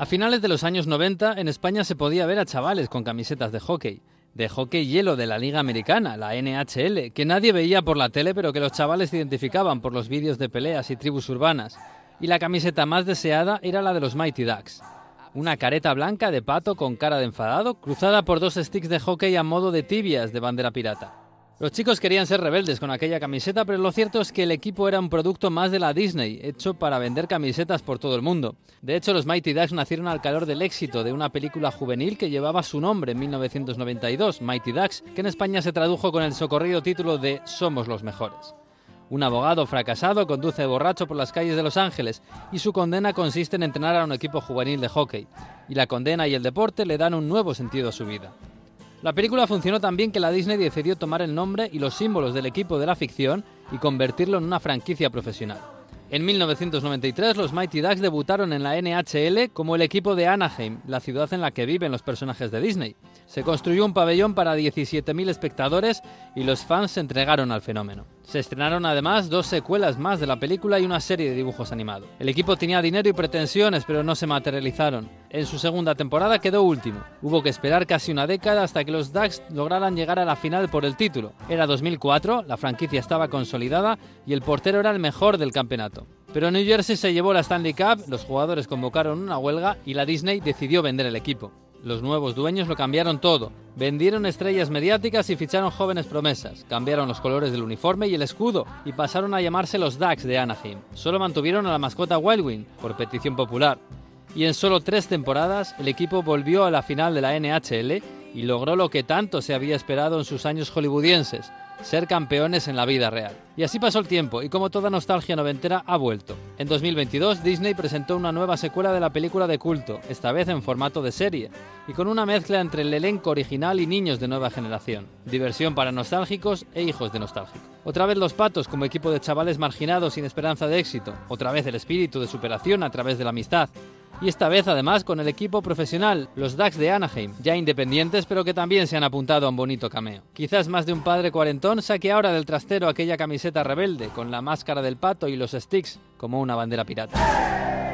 A finales de los años 90 en España se podía ver a chavales con camisetas de hockey, de hockey hielo de la Liga Americana, la NHL, que nadie veía por la tele pero que los chavales identificaban por los vídeos de peleas y tribus urbanas. Y la camiseta más deseada era la de los Mighty Ducks. Una careta blanca de pato con cara de enfadado, cruzada por dos sticks de hockey a modo de tibias de bandera pirata. Los chicos querían ser rebeldes con aquella camiseta, pero lo cierto es que el equipo era un producto más de la Disney, hecho para vender camisetas por todo el mundo. De hecho, los Mighty Ducks nacieron al calor del éxito de una película juvenil que llevaba su nombre en 1992, Mighty Ducks, que en España se tradujo con el socorrido título de Somos los mejores. Un abogado fracasado conduce borracho por las calles de Los Ángeles y su condena consiste en entrenar a un equipo juvenil de hockey. Y la condena y el deporte le dan un nuevo sentido a su vida. La película funcionó tan bien que la Disney decidió tomar el nombre y los símbolos del equipo de la ficción y convertirlo en una franquicia profesional. En 1993 los Mighty Ducks debutaron en la NHL como el equipo de Anaheim, la ciudad en la que viven los personajes de Disney. Se construyó un pabellón para 17.000 espectadores y los fans se entregaron al fenómeno. Se estrenaron además dos secuelas más de la película y una serie de dibujos animados. El equipo tenía dinero y pretensiones, pero no se materializaron. En su segunda temporada quedó último. Hubo que esperar casi una década hasta que los Ducks lograran llegar a la final por el título. Era 2004, la franquicia estaba consolidada y el portero era el mejor del campeonato. Pero New Jersey se llevó la Stanley Cup, los jugadores convocaron una huelga y la Disney decidió vender el equipo. Los nuevos dueños lo cambiaron todo. Vendieron estrellas mediáticas y ficharon jóvenes promesas. Cambiaron los colores del uniforme y el escudo y pasaron a llamarse los Ducks de Anaheim. Solo mantuvieron a la mascota Wildwing por petición popular. Y en solo tres temporadas el equipo volvió a la final de la NHL y logró lo que tanto se había esperado en sus años hollywoodienses, ser campeones en la vida real. Y así pasó el tiempo, y como toda nostalgia noventera ha vuelto. En 2022 Disney presentó una nueva secuela de la película de culto, esta vez en formato de serie, y con una mezcla entre el elenco original y niños de nueva generación. Diversión para nostálgicos e hijos de nostálgicos. Otra vez los patos como equipo de chavales marginados sin esperanza de éxito, otra vez el espíritu de superación a través de la amistad, y esta vez además con el equipo profesional, los Ducks de Anaheim, ya independientes pero que también se han apuntado a un bonito cameo. Quizás más de un padre cuarentón saque ahora del trastero aquella camiseta rebelde con la máscara del pato y los sticks como una bandera pirata.